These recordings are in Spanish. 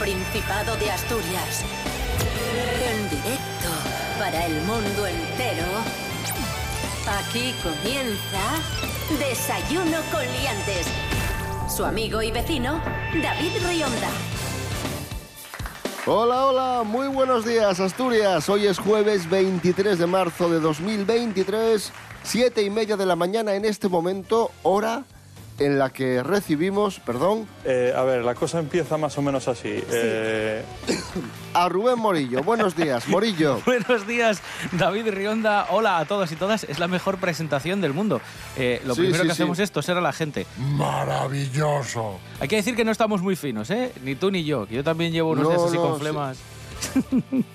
Principado de Asturias. En directo para el mundo entero. Aquí comienza Desayuno con Liantes. Su amigo y vecino, David Rionda. Hola, hola, muy buenos días Asturias. Hoy es jueves 23 de marzo de 2023, siete y media de la mañana en este momento, hora en la que recibimos, perdón, Eh, a ver, la cosa empieza más o menos así. Eh, a Rubén Morillo. Buenos días, Morillo. Buenos días, David Rionda. Hola a todos y todas. Es la mejor presentación del mundo. Eh, lo Sí, primero sí, que sí. hacemos es toser a la gente. Maravilloso. Hay que decir que no estamos muy finos, ¿eh? Ni tú ni yo. que Yo también llevo unos No, días así no, con sí. flemas.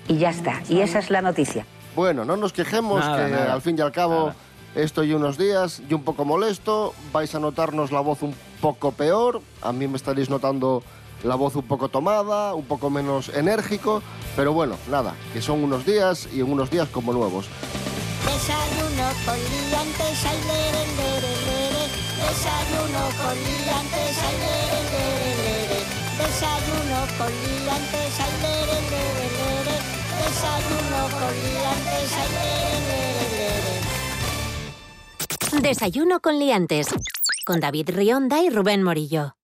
Y ya está. Y esa es la noticia. Bueno, no nos quejemos, Nada, que nada. al fin y al cabo Nada. Estoy unos días y un poco molesto. Vais a notarnos la voz un poco peor. A mí me estaréis notando la voz un poco tomada, un poco menos enérgico. Pero bueno, nada, que son unos días y en unos días como nuevos. Desayuno con liantes, ay, lere, lere, lere. Desayuno con liantes, ay, lere, lere, lere. Desayuno con liantes, ay, lere, lere, lere. Desayuno con liantes, ay, lere, lere, lere. Desayuno con Liantes. Con David Rionda y Rubén Morillo.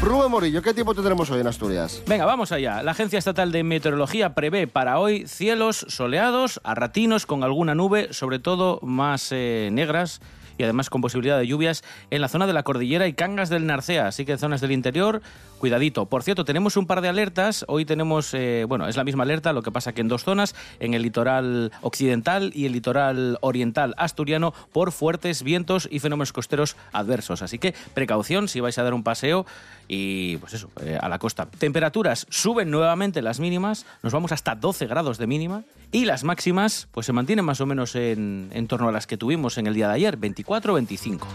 Rubén Morillo, ¿qué tiempo tendremos hoy en Asturias? Venga, vamos allá. La Agencia Estatal de Meteorología prevé para hoy cielos soleados, a ratinos, con alguna nube, sobre todo más eh, negras y además con posibilidad de lluvias en la zona de la cordillera y Cangas del Narcea. Así que en zonas del interior, cuidadito. Por cierto, tenemos un par de alertas. Hoy tenemos, eh, bueno, es la misma alerta, lo que pasa que en dos zonas, en el litoral occidental y el litoral oriental asturiano, por fuertes vientos y fenómenos costeros adversos. Así que precaución si vais a dar un paseo y pues eso, eh, a la costa. Temperaturas suben nuevamente las mínimas, nos vamos hasta 12 grados de mínima y las máximas pues se mantienen más o menos en, en torno a las que tuvimos en el día de ayer, 24-25.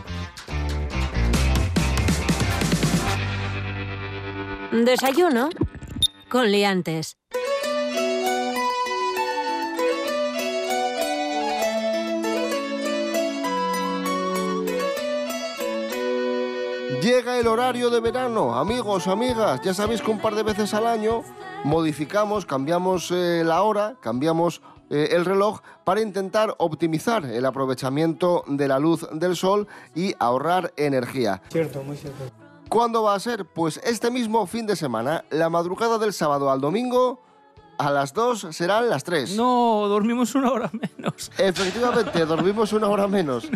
Desayuno con Liantes. Llega el horario de verano, amigos, amigas. Ya sabéis que un par de veces al año modificamos, cambiamos eh, la hora, cambiamos eh, el reloj para intentar optimizar el aprovechamiento de la luz del sol y ahorrar energía. Cierto, muy cierto. ¿Cuándo va a ser? Pues este mismo fin de semana, la madrugada del sábado al domingo, a las 2 serán las 3. No, dormimos una hora menos. Efectivamente, dormimos una hora menos.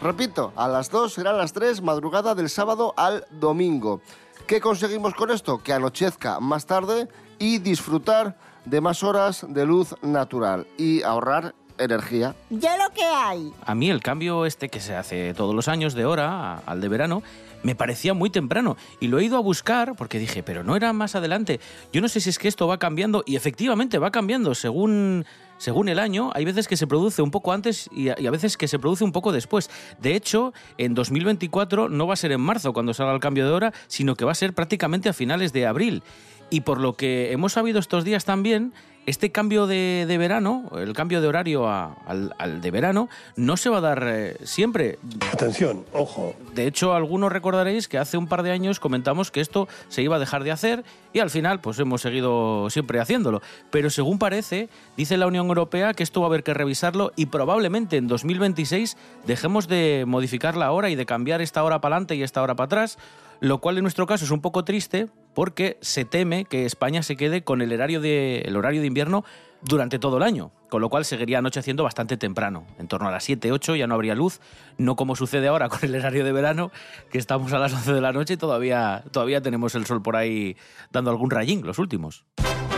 Repito, a las 2 serán las 3, madrugada del sábado al domingo. ¿Qué conseguimos con esto? Que anochezca más tarde y disfrutar de más horas de luz natural y ahorrar energía. Ya lo que hay. A mí el cambio este que se hace todos los años de hora al de verano me parecía muy temprano y lo he ido a buscar porque dije, pero no era más adelante. Yo no sé si es que esto va cambiando y efectivamente va cambiando según según el año. Hay veces que se produce un poco antes y a, veces que se produce un poco después. De hecho, en 2024 no va a ser en marzo cuando salga el cambio de hora, sino que va a ser prácticamente a finales de abril. Y por lo que hemos sabido estos días también, este cambio de, de verano, el cambio de horario a- al, al de verano, no se va a dar eh, siempre. Atención, ojo. De hecho, algunos recordaréis que hace un par de años comentamos que esto se iba a dejar de hacer y al final pues hemos seguido siempre haciéndolo. Pero según parece, dice la Unión Europea que esto va a haber que revisarlo y probablemente en 2026 dejemos de modificar la hora y de cambiar esta hora para adelante y esta hora para atrás, lo cual en nuestro caso es un poco triste porque se teme que España se quede con el horario de, el horario de invierno durante todo el año, con lo cual seguiría anocheciendo bastante temprano, en torno a las 7, 8 ya no habría luz, no como sucede ahora con el horario de verano, que estamos a las 11 de la noche y todavía, todavía tenemos el sol por ahí dando algún rayín, los últimos.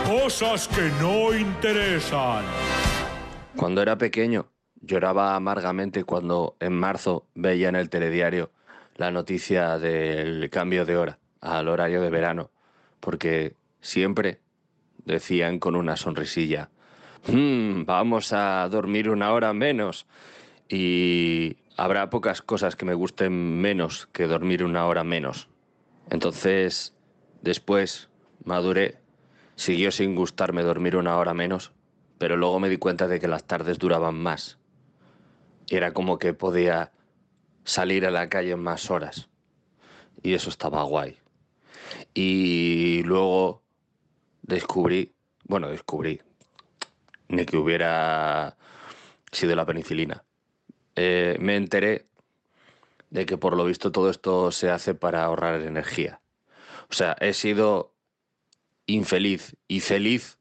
Cosas que no interesan. Cuando era pequeño, lloraba amargamente cuando en marzo veía en el telediario la noticia del cambio de hora al horario de verano, porque siempre decían con una sonrisilla, "Mm, vamos a dormir una hora menos y habrá pocas cosas que me gusten menos que dormir una hora menos. Entonces, después maduré, siguió sin gustarme dormir una hora menos, pero luego me di cuenta de que las tardes duraban más. Era como que podía salir a la calle más horas. Y eso estaba guay. Y luego descubrí, bueno, descubrí, ni que hubiera sido la penicilina. Eh, me enteré de que por lo visto todo esto se hace para ahorrar energía. O sea, he sido infeliz y feliz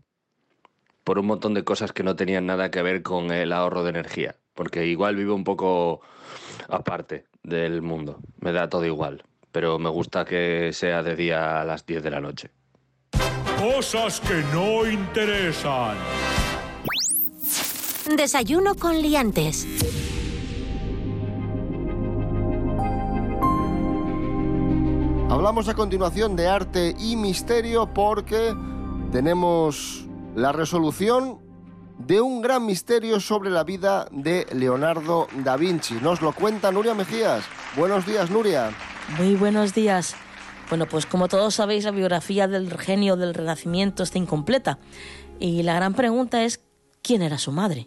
por un montón de cosas que no tenían nada que ver con el ahorro de energía, porque igual vivo un poco aparte del mundo, me da todo igual, pero me gusta que sea de día a las 10 de la noche. Cosas que no interesan. Desayuno con liantes. Hablamos a continuación de arte y misterio porque tenemos la resolución de un gran misterio sobre la vida de Leonardo da Vinci. Nos lo cuenta Nuria Mejías. Buenos días, Nuria. Muy buenos días. Bueno, pues como todos sabéis, la biografía del genio del Renacimiento está incompleta. Y la gran pregunta es, ¿quién era su madre?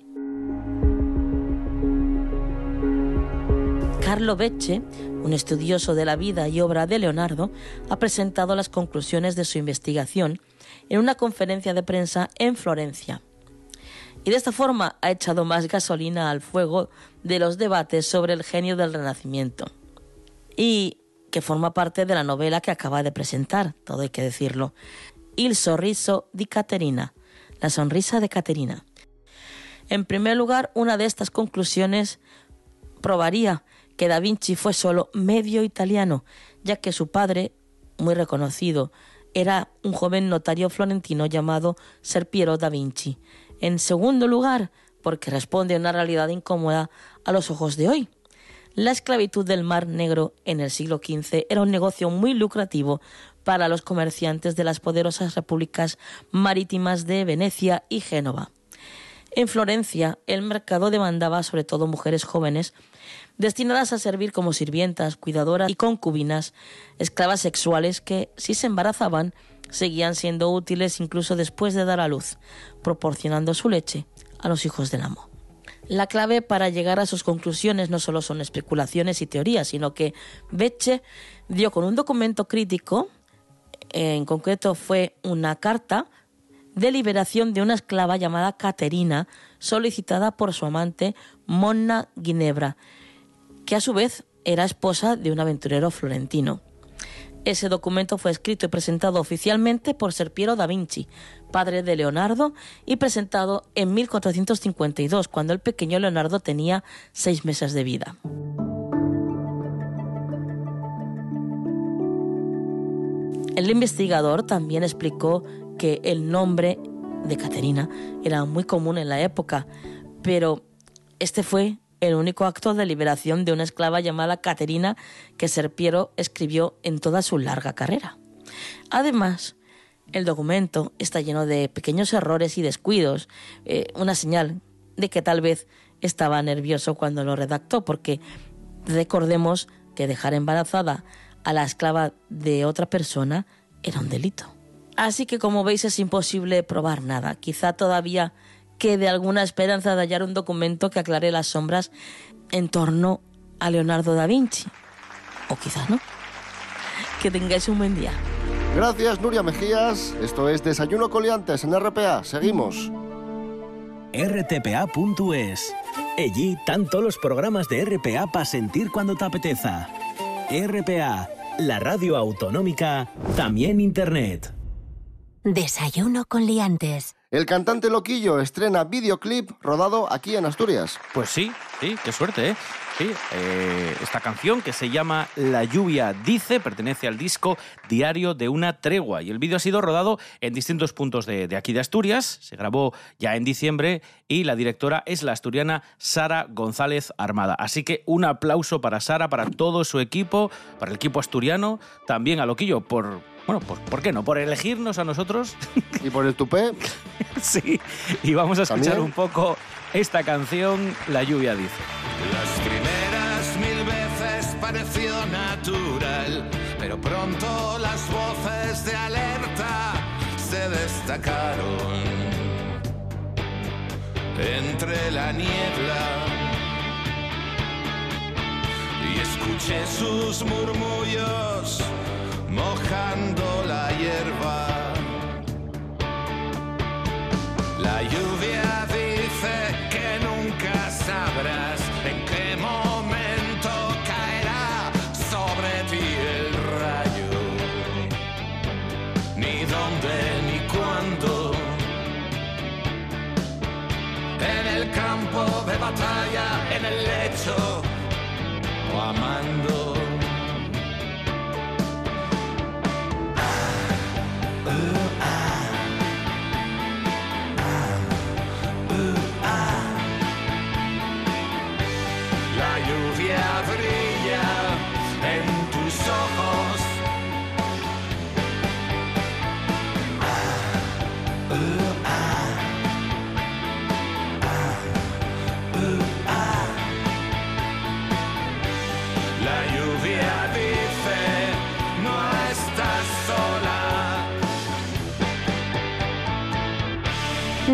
Carlo Becce, un estudioso de la vida y obra de Leonardo, ha presentado las conclusiones de su investigación en una conferencia de prensa en Florencia. Y de esta forma ha echado más gasolina al fuego de los debates sobre el genio del Renacimiento. Y que forma parte de la novela que acaba de presentar, todo hay que decirlo. Il sorriso di Caterina, la sonrisa de Caterina. En primer lugar, una de estas conclusiones probaría que Da Vinci fue solo medio italiano, ya que su padre, muy reconocido, era un joven notario florentino llamado Ser Piero da Vinci. En segundo lugar, porque responde a una realidad incómoda a los ojos de hoy. La esclavitud del Mar Negro en el siglo XV era un negocio muy lucrativo para los comerciantes de las poderosas repúblicas marítimas de Venecia y Génova. En Florencia, el mercado demandaba sobre todo mujeres jóvenes destinadas a servir como sirvientas, cuidadoras y concubinas, esclavas sexuales que, si se embarazaban, seguían siendo útiles incluso después de dar a luz, proporcionando su leche a los hijos del amo. La clave para llegar a sus conclusiones no solo son especulaciones y teorías, sino que Becce dio con un documento crítico, en concreto fue una carta de liberación de una esclava llamada Caterina, solicitada por su amante Monna Ginebra, que a su vez era esposa de un aventurero florentino. Ese documento fue escrito y presentado oficialmente por Ser Piero da Vinci, padre de Leonardo, y presentado en 1452, cuando el pequeño Leonardo tenía seis meses de vida. El investigador también explicó que el nombre de Caterina era muy común en la época, pero este fue el único acto de liberación de una esclava llamada Caterina que Serpiero escribió en toda su larga carrera. Además, el documento está lleno de pequeños errores y descuidos, eh, una señal de que tal vez estaba nervioso cuando lo redactó, porque recordemos que dejar embarazada a la esclava de otra persona era un delito. Así que como veis es imposible probar nada. Quizá todavía quede alguna esperanza de hallar un documento que aclare las sombras en torno a Leonardo da Vinci. O quizá no. Que tengáis un buen día. Gracias, Nuria Mejías. Esto es Desayuno Coliantes en RPA. Seguimos. rtpa.es. Allí tanto los programas de RPA para sentir cuando te apeteza. RPA, la radio autonómica, también internet. Desayuno con liantes. El cantante Loquillo estrena videoclip rodado aquí en Asturias. Pues sí, sí, qué suerte, ¿eh? Sí, eh, esta canción que se llama La lluvia dice pertenece al disco Diario de una tregua y el vídeo ha sido rodado en distintos puntos de, de, aquí de Asturias, se grabó ya en diciembre y la directora es la asturiana Sara González Armada. Así que un aplauso para Sara, para todo su equipo, para el equipo asturiano, también a Loquillo por bueno, pues ¿por qué no? Por elegirnos a nosotros. ¿Y por el tupé? sí, y vamos a escuchar ¿También? un poco esta canción, La lluvia dice. Las primeras mil veces pareció natural, pero pronto las voces de alerta se destacaron entre la niebla. Y es noche sus murmullos mojando la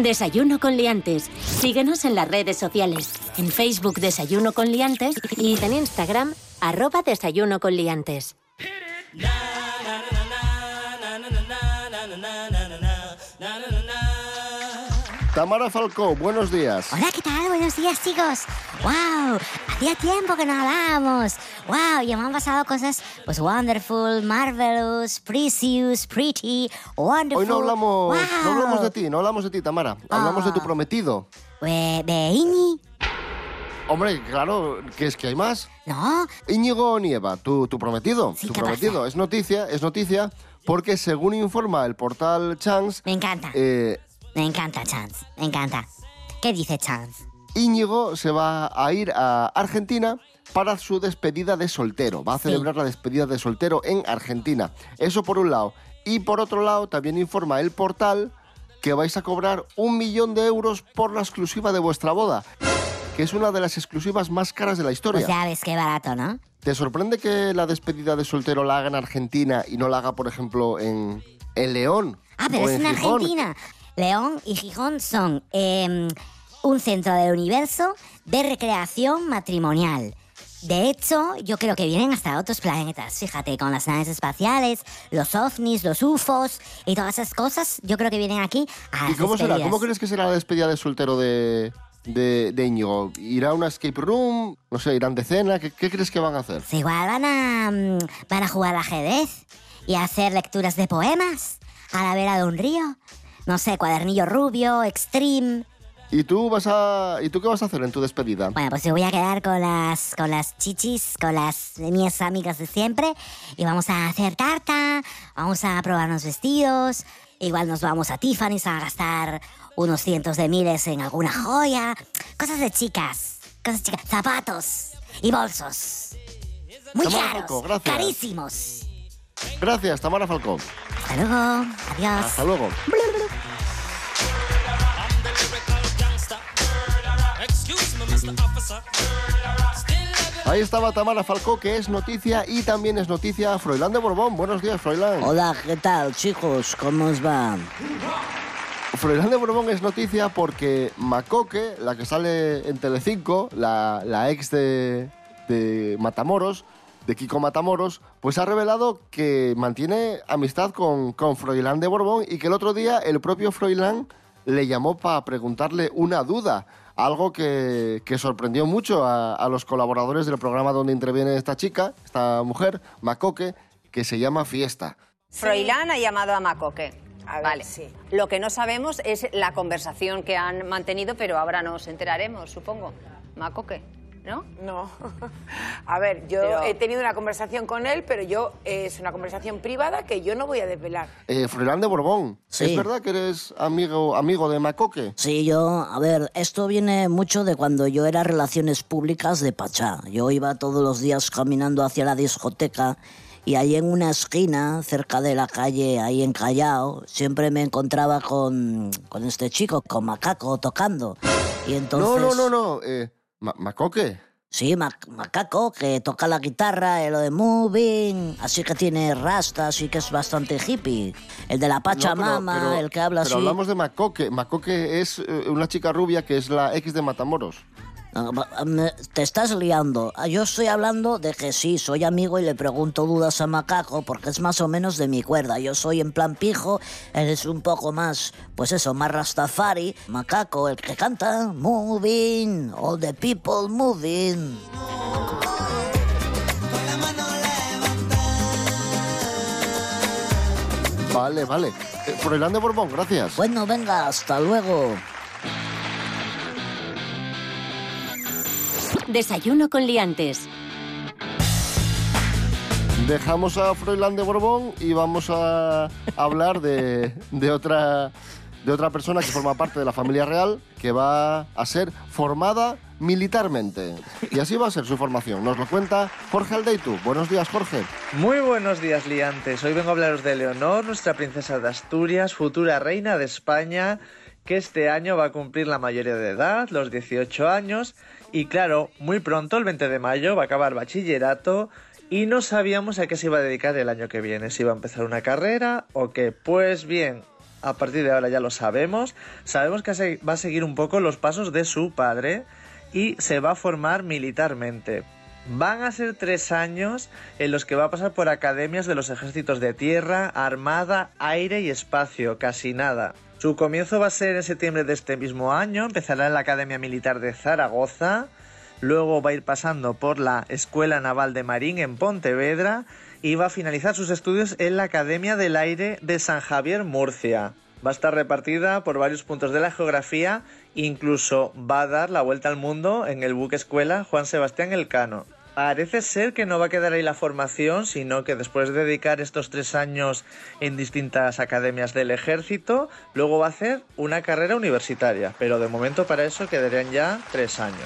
Desayuno con liantes. Síguenos en las redes sociales. En Facebook Desayuno con liantes y en Instagram arroba Desayuno con liantes. Tamara Falcó, buenos días. Hola, ¿qué tal? Buenos días, chicos. ¡Wow! Hacía tiempo que no hablábamos. ¡Wow! Y me han pasado cosas, pues, wonderful, marvelous, precious, pretty, wonderful. Hoy no hablamos, ¡Wow! no hablamos de ti, no hablamos de ti, Tamara. Hablamos de tu prometido. ¿De, de Iñi? Hombre, claro, que es que hay más. No. Íñigo Nieva, tu, tu prometido. Sí, tu ¿qué prometido. Es noticia, es noticia, porque según informa el portal Chance. Me encanta. Eh, Me encanta Chance. Me encanta. ¿Qué dice Chance? Íñigo se va a ir a Argentina para su despedida de soltero. Va a celebrar la despedida de soltero en Argentina. Eso por un lado. Y por otro lado, también informa el portal que vais a cobrar un millón de euros por la exclusiva de vuestra boda, que es una de las exclusivas más caras de la historia. Pues ya ves qué barato, ¿no? ¿Te sorprende que la despedida de soltero la haga en Argentina y no la haga, por ejemplo, en, en León? Ah, pero o es en? Argentina. León y Gijón son eh, un centro del universo de recreación matrimonial. De hecho, yo creo que vienen hasta otros planetas. Fíjate, con las naves espaciales, los ovnis, los UFOs y todas esas cosas, yo creo que vienen aquí a ¿Y cómo será? despedidas. ¿Cómo crees que será la despedida de soltero de, de, de Íñigo? ¿Irá a una escape room? No sé, ¿irán de cena? ¿Qué, qué crees que van a hacer? Pues igual van a, mm, van a jugar al ajedrez y a hacer lecturas de poemas a la vera de un río. No sé, cuadernillo rubio, extreme. ¿Y tú vas a y tú qué vas a hacer en tu despedida? Bueno, pues yo voy a quedar con las, con las chichis, con las mis amigas de siempre y vamos a hacer tarta, vamos a probarnos vestidos, igual nos vamos a Tiffany's a gastar unos cientos de miles en alguna joya, cosas de chicas, cosas de chicas, zapatos y bolsos. Muy caros, gracias. carísimos. Gracias, Tamara Falcón. Hasta luego, adiós. Hasta luego. Ahí estaba Tamara Falcó, que es noticia y también es noticia Froilán de Borbón. Buenos días, Froilán. Hola, ¿qué tal, chicos? ¿Cómo os va? Froilán de Borbón es noticia porque Macoque, la que sale en Telecinco, la, la ex de, de Matamoros, de Kiko Matamoros, pues ha revelado que mantiene amistad con, con Froilán de Borbón y que el otro día el propio Froilán le llamó para preguntarle una duda, algo que, que sorprendió mucho a, a los colaboradores del programa donde interviene esta chica, esta mujer, Macoque, que se llama Fiesta. Froilán ha llamado a Macoque. vale. Lo que no sabemos es la conversación que han mantenido, pero ahora nos enteraremos, supongo. Macoque, ¿no? No. A ver, yo Pero- he tenido una conversación con él, pero yo eh, es una conversación privada que yo no voy a desvelar. Eh, Froilán de Borbón, Sí. ¿es verdad que eres amigo, amigo de Macoque? Sí, yo, a ver, esto viene mucho de cuando yo era relaciones públicas de Pachá. Yo iba todos los días caminando hacia la discoteca y ahí en una esquina, cerca de la calle, ahí en Callao, siempre me encontraba con, con este chico, con Macaco, tocando. Y entonces... No, no, no, no. Eh, Ma- Macoque. Sí, Mac- Macaco, que toca la guitarra, eh, lo de moving, así que tiene rasta, así que es bastante hippie. El de la Pachamama, No, pero- pero- el que habla Pero así. hablamos de Macoque. Macoque es eh, una chica rubia que es la ex de Matamoros. Ah, Te estás liando. Ah, Yo estoy hablando de que sí, soy amigo y le pregunto dudas a Macaco porque es más o menos de mi cuerda. Yo soy en plan pijo, él es un poco más, pues eso, más Rastafari. Macaco, el que canta Moving, all the people moving. Vale, vale. Eh, Froilán de Borbón, gracias. Bueno, venga, hasta luego. Desayuno con liantes. Dejamos a Froilán de Borbón y vamos a hablar de, de otra, de otra persona que forma parte de la familia real que va a ser formada militarmente. Y así va a ser su formación. Nos lo cuenta Jorge Aldeitu. Buenos días, Jorge. Muy buenos días, liantes. Hoy vengo a hablaros de Leonor, nuestra princesa de Asturias, futura reina de España, que este año va a cumplir la mayoría de edad, los 18 años, y claro, muy pronto, el 20 de mayo, va a acabar bachillerato y no sabíamos a qué se iba a dedicar el año que viene, si iba a empezar una carrera o qué. Pues bien, a partir de ahora ya lo sabemos, sabemos que va a seguir un poco los pasos de su padre y se va a formar militarmente. Van a ser tres años en los que va a pasar por academias de los ejércitos de tierra, armada, aire y espacio, casi nada. Su comienzo va a ser en septiembre de este mismo año, empezará en la Academia Militar de Zaragoza, luego va a ir pasando por la Escuela Naval de Marín en Pontevedra y va a finalizar sus estudios en la Academia del Aire de San Javier, Murcia. Va a estar repartida por varios puntos de la geografía, incluso va a dar la vuelta al mundo en el buque escuela Juan Sebastián Elcano. Parece ser que no va a quedar ahí la formación, sino que después de dedicar estos tres años en distintas academias del ejército, luego va a hacer una carrera universitaria. Pero de momento para eso quedarían ya tres años.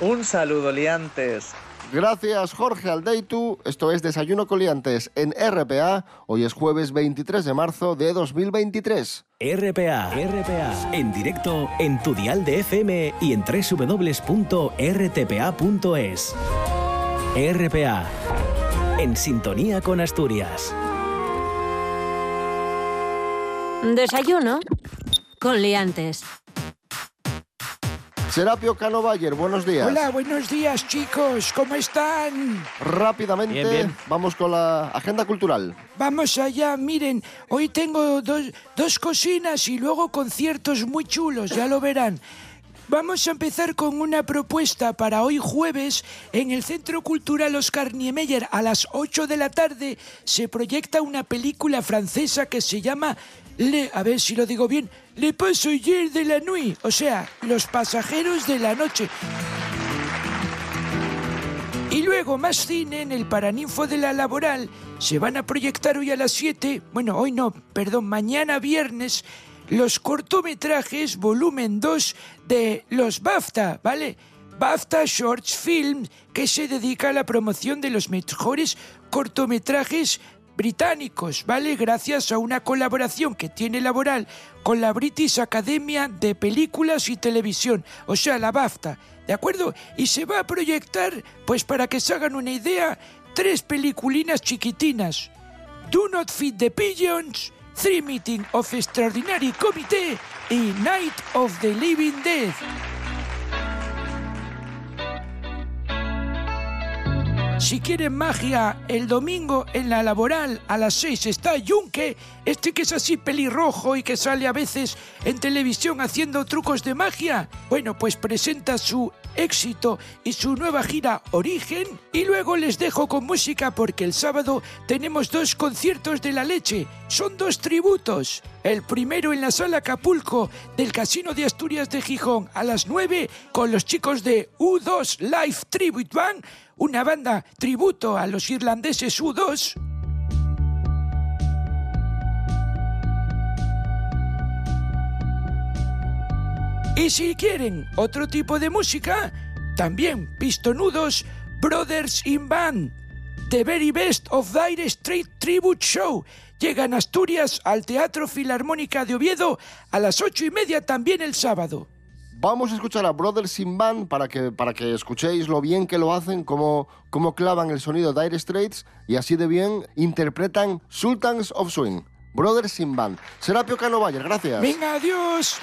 Un saludo, liantes. Gracias, Jorge Aldeitu. Esto es Desayuno Coliantes en RPA. Hoy es jueves 23 de marzo de 2023. RPA, RPA, en directo en tu dial de FM y en www.rtpa.es. RPA, en sintonía con Asturias. Desayuno con liantes. Serapio Cano Bayer, buenos días. Hola, buenos días chicos, ¿cómo están? Rápidamente, Bien, bien. vamos con la agenda cultural. Vamos allá, miren, hoy tengo dos, dos cocinas y luego conciertos muy chulos, ya lo verán. Vamos a empezar con una propuesta para hoy jueves en el Centro Cultural Oscar Niemeyer a las 8 de la tarde se proyecta una película francesa que se llama Le, a ver si lo digo bien, Le Passagers de la Nuit, o sea, Los pasajeros de la noche. Y luego más cine en el Paraninfo de la Laboral. Se van a proyectar hoy a las 7, bueno, hoy no, perdón, mañana viernes, los cortometrajes volumen 2 de los BAFTA, ¿vale? BAFTA Shorts Film, que se dedica a la promoción de los mejores cortometrajes británicos, ¿vale? Gracias a una colaboración que tiene Laboral con la British Academia de Películas y Televisión, o sea, la BAFTA, ¿de acuerdo? Y se va a proyectar, pues para que se hagan una idea, tres peliculinas chiquitinas. Do Not Feed the Pigeons, Three Meeting of Extraordinary Committee y Night of the Living Dead. Si quieren magia, el domingo en la laboral a las 6 está Yunque, este que es así pelirrojo y que sale a veces en televisión haciendo trucos de magia. Bueno, pues presenta su éxito y su nueva gira Origen. Y luego les dejo con música porque el sábado tenemos dos conciertos de la leche. Son dos tributos. El primero en la sala Acapulco del Casino de Asturias de Gijón a las 9 con los chicos de U2 Live Tribute Band, una banda tributo a los irlandeses U2. Y si quieren otro tipo de música, también pistonudos Brothers in Band. The Very Best of Dire Street Tribute Show. Llegan a Asturias al Teatro Filarmónica de Oviedo a las ocho y media también el sábado. Vamos a escuchar a Brothers Sin Band para que, para que escuchéis lo bien que lo hacen, cómo, cómo clavan el sonido Dire Straits y así de bien interpretan Sultans of Swing. Brothers Sin Band. Serapio Cano Bayer, gracias. Venga, adiós.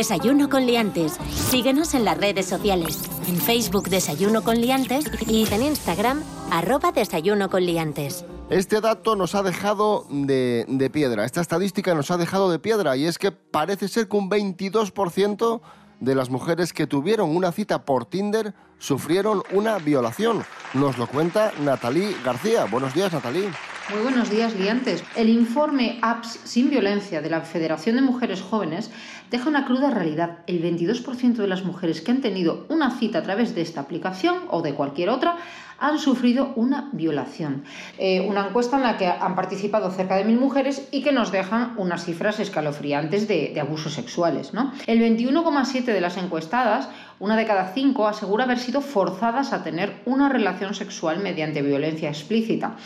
Desayuno con liantes. Síguenos en las redes sociales. En Facebook Desayuno con liantes y en Instagram arroba Desayuno con liantes. Este dato nos ha dejado de, de piedra, esta estadística nos ha dejado de piedra y es que parece ser que un 22% de las mujeres que tuvieron una cita por Tinder sufrieron una violación. Nos lo cuenta Natalí García. Buenos días, Natalí. Muy buenos días, liantes. El informe Apps sin violencia de la Federación de Mujeres Jóvenes deja una cruda realidad. El 22% de las mujeres que han tenido una cita a través de esta aplicación o de cualquier otra han sufrido una violación. Eh, una encuesta en la que han participado cerca de mil mujeres y que nos dejan unas cifras escalofriantes de, de abusos sexuales. ¿no? El 21,7% de las encuestadas, una de cada cinco, asegura haber sido forzadas a tener una relación sexual mediante violencia explícita.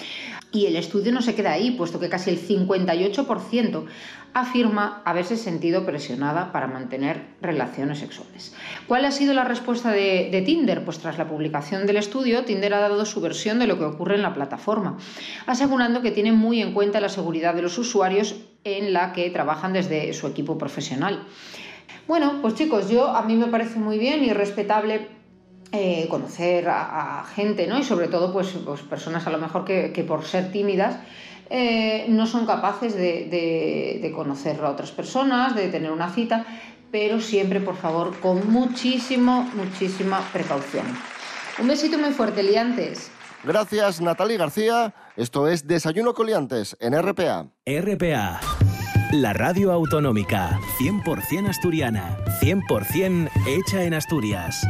Y el estudio no se queda ahí, puesto que casi el 58% afirma haberse sentido presionada para mantener relaciones sexuales. ¿Cuál ha sido la respuesta de, de, Tinder? Pues tras la publicación del estudio, Tinder ha dado su versión de lo que ocurre en la plataforma, asegurando que tiene muy en cuenta la seguridad de los usuarios en la que trabajan desde su equipo profesional. Bueno, pues chicos, yo a mí me parece muy bien y respetable eh, conocer a, a, gente, ¿no? Y sobre todo, pues, pues personas a lo mejor que, que por ser tímidas eh, no son capaces de, de, de, conocer a otras personas, de tener una cita, pero siempre, por favor, con muchísimo, muchísima precaución. Un besito muy fuerte, liantes. Gracias, Natalie García. Esto es Desayuno Coliantes en RPA. RPA. La radio autonómica, 100% asturiana, 100% hecha en Asturias.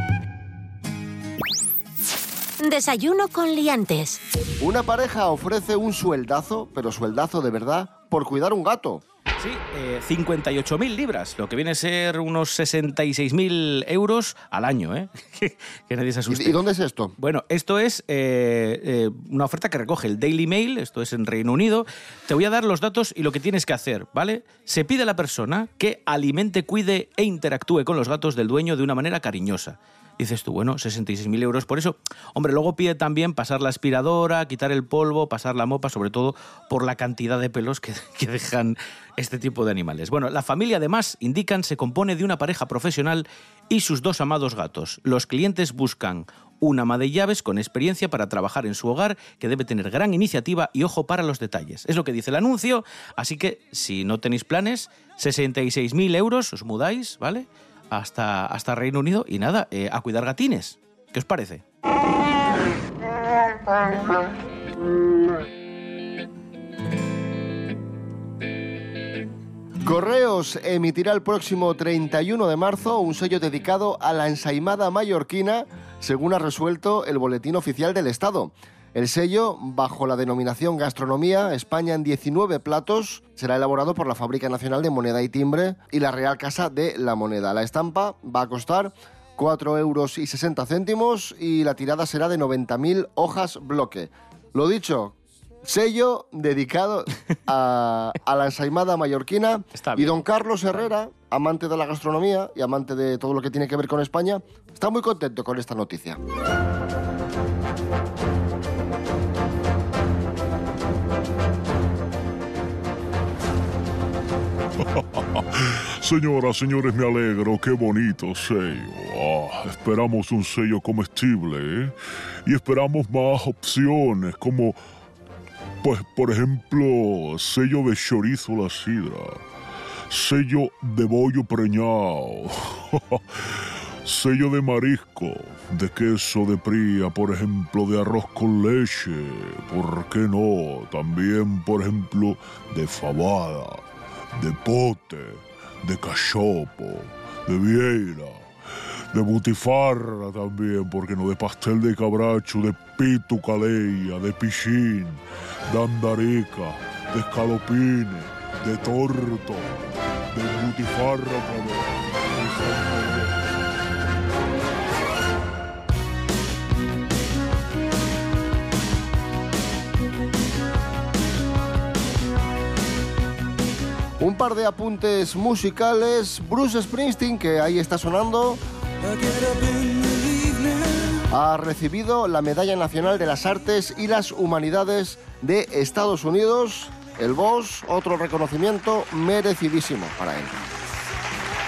Desayuno con liantes. Una pareja ofrece un sueldazo, pero sueldazo de verdad, por cuidar un gato. Sí, eh, 58.000 libras, lo que viene a ser unos 66.000 euros al año, ¿eh? que nadie se asuste. ¿Y dónde es esto? Bueno, esto es eh, eh, una oferta que recoge el Daily Mail, esto es en Reino Unido. Te voy a dar los datos y lo que tienes que hacer, ¿vale? Se pide a la persona que alimente, cuide e interactúe con los gatos del dueño de una manera cariñosa. Dices tú, bueno, 66.000 euros por eso. Hombre, luego pide también pasar la aspiradora, quitar el polvo, pasar la mopa, sobre todo por la cantidad de pelos que, que dejan este tipo de animales. Bueno, la familia además, indican, se compone de una pareja profesional y sus dos amados gatos. Los clientes buscan una ama de llaves con experiencia para trabajar en su hogar, que debe tener gran iniciativa y ojo para los detalles. Es lo que dice el anuncio, así que si no tenéis planes, 66.000 euros, os mudáis, ¿vale? Hasta, hasta Reino Unido y nada, eh, a cuidar gatines. ¿Qué os parece? Correos emitirá el próximo 31 de marzo un sello dedicado a la ensaimada mallorquina, según ha resuelto el Boletín Oficial del Estado. El sello, bajo la denominación Gastronomía España en 19 platos, será elaborado por la Fábrica Nacional de Moneda y Timbre y la Real Casa de la Moneda. La estampa va a costar 4 euros y 60 céntimos y la tirada será de 90.000 hojas bloque. Lo dicho, sello dedicado a, a la ensaimada mallorquina. y don Carlos Herrera, amante de la gastronomía y amante de todo lo que tiene que ver con España, está muy contento con esta noticia. Señoras, señores, me alegro. Qué bonito sello. Ah, esperamos un sello comestible, ¿eh? Y esperamos más opciones, como, pues, por ejemplo, sello de chorizo la sidra, sello de bollo preñado, sello de marisco, de queso de pría, por ejemplo, de arroz con leche, ¿por qué no? También, por ejemplo, de fabada de pote, de cachopo, de vieira, de butifarra también, porque no, de pastel de cabracho, de pitu caleia, de pichín, de andarica, de escalopines, de torto, de butifarra también. Un par de apuntes musicales. Bruce Springsteen, que ahí está sonando, ha recibido la Medalla Nacional de las Artes y las Humanidades de Estados Unidos. El Boss, otro reconocimiento merecidísimo para él.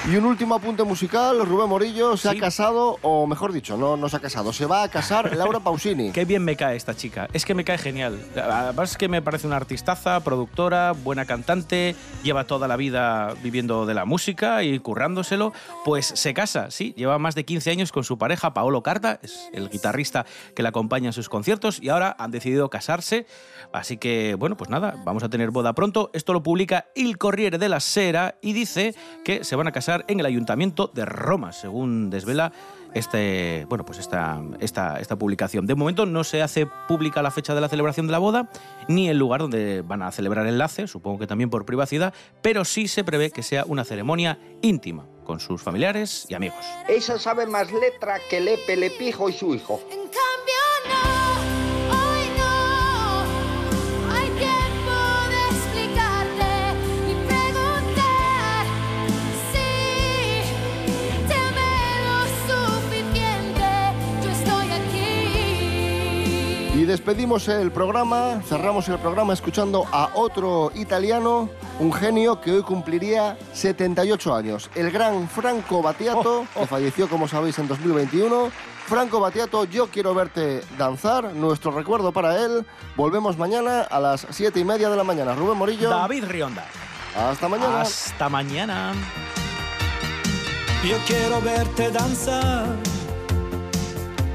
Y un último apunte musical, Rubén Morillo se ha casado, o mejor dicho, no, no se ha casado, se va a casar Laura Pausini. Qué bien me cae esta chica. Es que me cae genial. Además es que me parece una artistaza, productora, buena cantante, lleva toda la vida viviendo de la música y currándoselo. Pues se casa, sí, lleva más de 15 años con su pareja Paolo Carta, es el guitarrista que la acompaña en sus conciertos y ahora han decidido casarse. Así que, bueno, pues nada, vamos a tener boda pronto. Esto lo publica Il Corriere della Sera y dice que se van a casar en el Ayuntamiento de Roma, según desvela este, bueno, pues esta, esta, esta publicación. De momento no se hace pública la fecha de la celebración de la boda, ni el lugar donde van a celebrar el enlace, supongo que también por privacidad, pero sí se prevé que sea una ceremonia íntima con sus familiares y amigos. Ella sabe más letra que Lepe, Lepijo y su hijo. Hay despedimos el programa, cerramos el programa escuchando a otro italiano, un genio que hoy cumpliría 78 años, el gran Franco Battiato, que falleció, como sabéis, en 2021. Franco Battiato, yo quiero verte danzar, nuestro recuerdo para él. Volvemos mañana a las 7 y media de la mañana. Rubén Morillo. David Rionda. Hasta mañana. Hasta mañana. Yo quiero verte danzar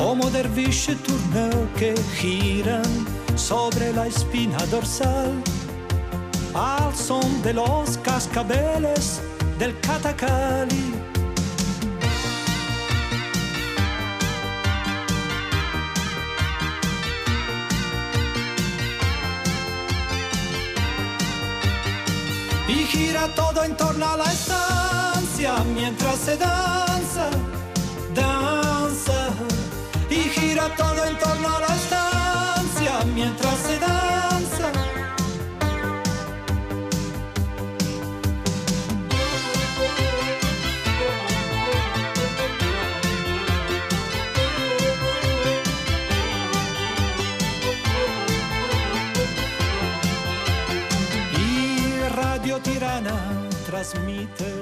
como derviche turneo que giran sobre la espina dorsal al son de los cascabeles del catacali. Y gira todo en torno a la estancia mientras se danza. Gira todo en torno a la estancia mientras se danza. Y Radio Tirana trasmite